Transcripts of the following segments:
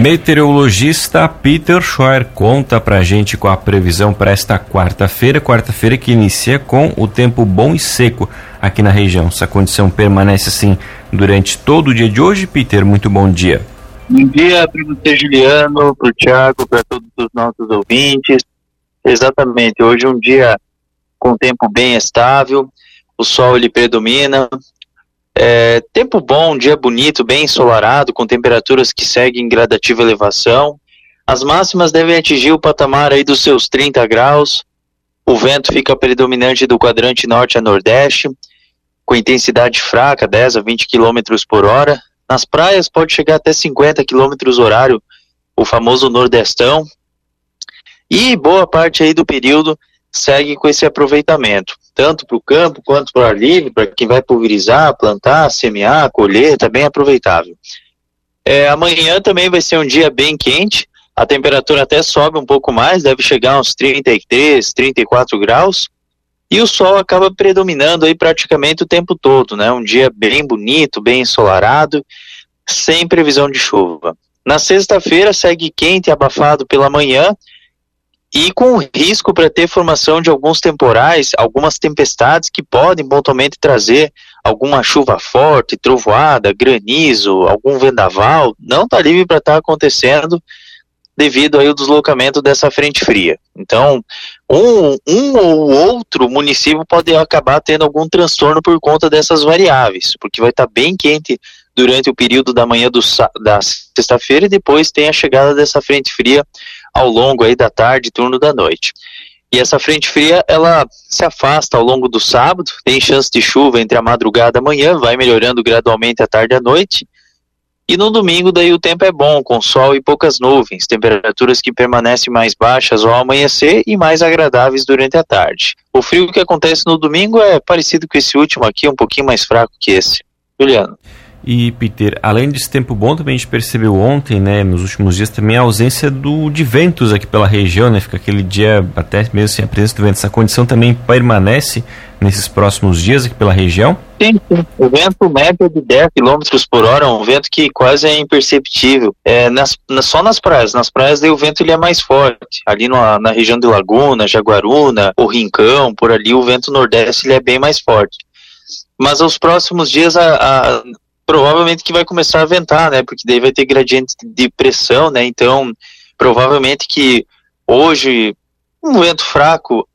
Meteorologista Peter Scheuer conta pra gente com a previsão para esta quarta-feira. Quarta-feira que inicia com o tempo bom e seco aqui na região. Essa condição permanece assim durante todo o dia de hoje. Peter, muito bom dia. Bom dia para você, Juliano, para o Thiago, para todos os nossos ouvintes. Exatamente, hoje é um dia com tempo bem estável, o sol ele predomina. É, tempo bom, dia bonito, bem ensolarado, com temperaturas que seguem gradativa elevação. As máximas devem atingir o patamar aí dos seus 30 graus. O vento fica predominante do quadrante norte a nordeste com intensidade fraca, 10 a 20 km por hora. Nas praias pode chegar até 50 km horário, o famoso nordestão. E boa parte aí do período segue com esse aproveitamento, tanto para o campo quanto para o ar livre, para quem vai pulverizar, plantar, semear, colher, tá bem aproveitável. É, amanhã também vai ser um dia bem quente, a temperatura até sobe um pouco mais, deve chegar a uns 33, 34 graus. E o sol acaba predominando aí praticamente o tempo todo, né? Um dia bem bonito, bem ensolarado, sem previsão de chuva. Na sexta-feira segue quente e abafado pela manhã e com risco para ter formação de alguns temporais, algumas tempestades que podem pontualmente trazer alguma chuva forte, trovoada, granizo, algum vendaval. Não está livre para estar tá acontecendo devido aí ao deslocamento dessa frente fria. Então, um, um ou outro município pode acabar tendo algum transtorno por conta dessas variáveis, porque vai estar bem quente durante o período da manhã do, da sexta-feira e depois tem a chegada dessa frente fria ao longo aí da tarde, turno da noite. E essa frente fria, ela se afasta ao longo do sábado, tem chance de chuva entre a madrugada e a manhã, vai melhorando gradualmente à tarde e à noite, e no domingo, daí o tempo é bom, com sol e poucas nuvens, temperaturas que permanecem mais baixas ao amanhecer e mais agradáveis durante a tarde. O frio que acontece no domingo é parecido com esse último aqui, um pouquinho mais fraco que esse. Juliano. E Peter, além desse tempo bom, também a gente percebeu ontem, né, nos últimos dias também a ausência do de ventos aqui pela região, né? Fica aquele dia até mesmo sem a presença do vento. Essa condição também permanece nesses próximos dias aqui pela região? Sim, sim. O vento médio de 10 km por hora é um vento que quase é imperceptível. É, nas, só nas praias. Nas praias daí o vento ele é mais forte. Ali na, na região de Laguna, Jaguaruna, o Rincão, por ali o vento nordeste ele é bem mais forte. Mas aos próximos dias a, a provavelmente que vai começar a ventar, né? Porque daí vai ter gradiente de pressão, né? Então, provavelmente que hoje um vento fraco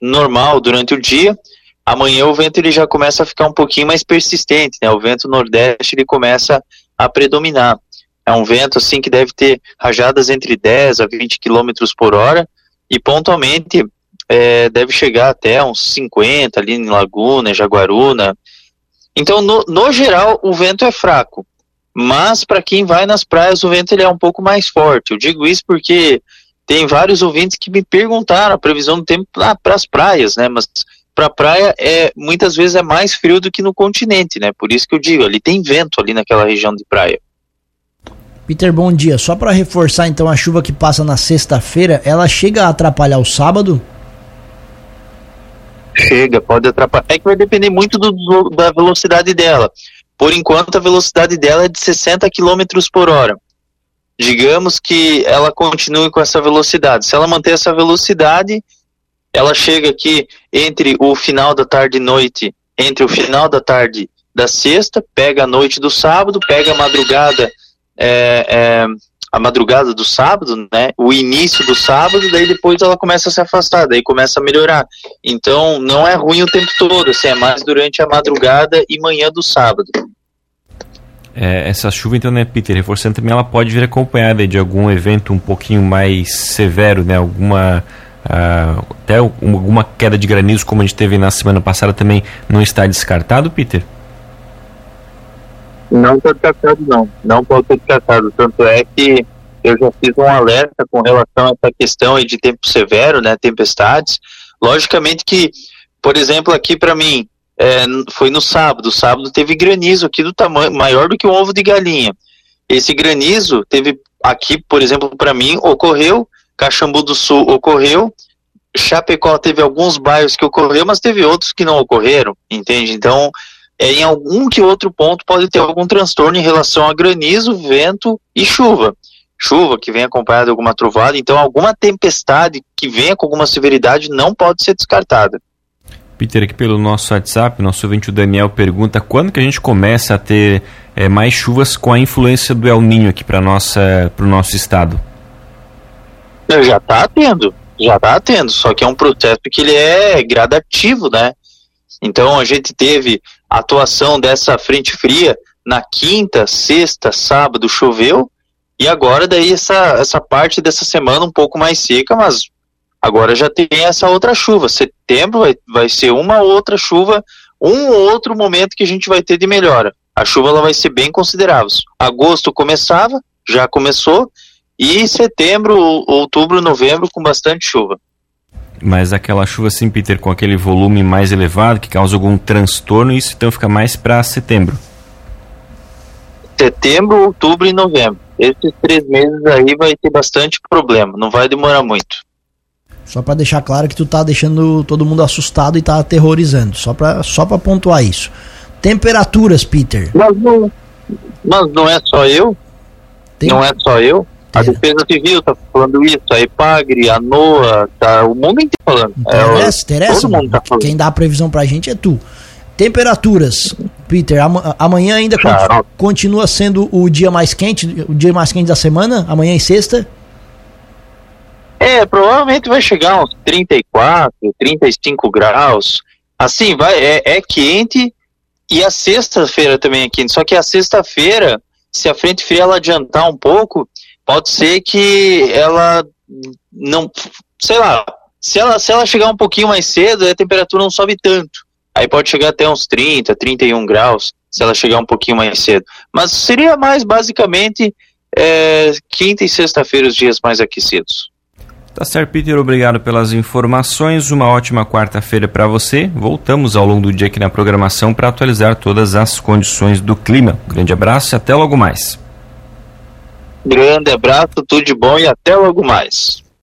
normal durante o dia, amanhã o vento ele já começa a ficar um pouquinho mais persistente, né? O vento nordeste ele começa a predominar. É um vento assim que deve ter rajadas entre 10 a 20 km por hora e pontualmente é, deve chegar até uns 50 ali em Laguna, Jaguaruna, então, no, no geral, o vento é fraco. Mas para quem vai nas praias, o vento ele é um pouco mais forte. Eu digo isso porque tem vários ouvintes que me perguntaram a previsão do tempo para as praias, né? Mas para a praia é muitas vezes é mais frio do que no continente, né? Por isso que eu digo, ali tem vento ali naquela região de praia. Peter, bom dia. Só para reforçar então a chuva que passa na sexta-feira, ela chega a atrapalhar o sábado? Chega, pode atrapalhar. É que vai depender muito do, do, da velocidade dela. Por enquanto, a velocidade dela é de 60 km por hora. Digamos que ela continue com essa velocidade. Se ela manter essa velocidade, ela chega aqui entre o final da tarde e noite, entre o final da tarde da sexta, pega a noite do sábado, pega a madrugada é, é, a madrugada do sábado, né? O início do sábado, daí depois ela começa a se afastar, daí começa a melhorar. Então não é ruim o tempo todo, assim, é mais durante a madrugada e manhã do sábado. É, essa chuva, então, né, Peter, reforçando também, ela pode vir acompanhada de algum evento um pouquinho mais severo, né? Alguma. Uh, até alguma queda de granizo, como a gente teve na semana passada, também não está descartado, Peter? Não está descartado, não. Não ser descartado. Tanto é que eu já fiz um alerta com relação a essa questão aí de tempo severo, né, tempestades. Logicamente que, por exemplo, aqui para mim, é, foi no sábado, sábado teve granizo aqui do tamanho maior do que um ovo de galinha. Esse granizo teve aqui, por exemplo, para mim, ocorreu, Caxambu do Sul ocorreu, Chapecó teve alguns bairros que ocorreu, mas teve outros que não ocorreram, entende? Então, é, em algum que outro ponto pode ter algum transtorno em relação a granizo, vento e chuva. Chuva que vem acompanhada de alguma trovada, então alguma tempestade que venha com alguma severidade não pode ser descartada. Peter, aqui pelo nosso WhatsApp, nosso ouvinte o Daniel pergunta quando que a gente começa a ter é, mais chuvas com a influência do El Ninho aqui para o nosso estado? Já está tendo, já está tendo, só que é um processo que ele é gradativo, né? Então a gente teve a atuação dessa frente fria na quinta, sexta, sábado choveu e agora daí essa, essa parte dessa semana um pouco mais seca, mas agora já tem essa outra chuva. Setembro vai, vai ser uma outra chuva, um outro momento que a gente vai ter de melhora. A chuva ela vai ser bem considerável. Agosto começava, já começou, e setembro, outubro, novembro com bastante chuva. Mas aquela chuva assim, Peter, com aquele volume mais elevado que causa algum transtorno, isso então fica mais para setembro. Setembro, outubro e novembro. Esses três meses aí vai ter bastante problema, não vai demorar muito. Só para deixar claro que tu tá deixando todo mundo assustado e tá aterrorizando, só para só para pontuar isso. Temperaturas, Peter. Mas não, mas não é só eu. Tem... Não é só eu. A Defesa Civil está falando isso, a EPAGRE, a NOA, tá, o mundo inteiro falando. Interessa, é, interessa. Todo mundo tá falando. Quem dá a previsão pra gente é tu. Temperaturas, Peter, amanhã ainda continua sendo o dia mais quente, o dia mais quente da semana, amanhã e sexta? É, provavelmente vai chegar uns 34, 35 graus. Assim, vai, é, é quente e a sexta-feira também é quente. Só que a sexta-feira, se a frente fria ela adiantar um pouco, pode ser que ela não, sei lá, se ela, se ela chegar um pouquinho mais cedo, a temperatura não sobe tanto. Aí pode chegar até uns 30, 31 graus, se ela chegar um pouquinho mais cedo. Mas seria mais basicamente é, quinta e sexta-feira os dias mais aquecidos. Tá certo, Peter. Obrigado pelas informações. Uma ótima quarta-feira para você. Voltamos ao longo do dia aqui na programação para atualizar todas as condições do clima. Um grande abraço e até logo mais. Grande abraço, tudo de bom e até logo mais.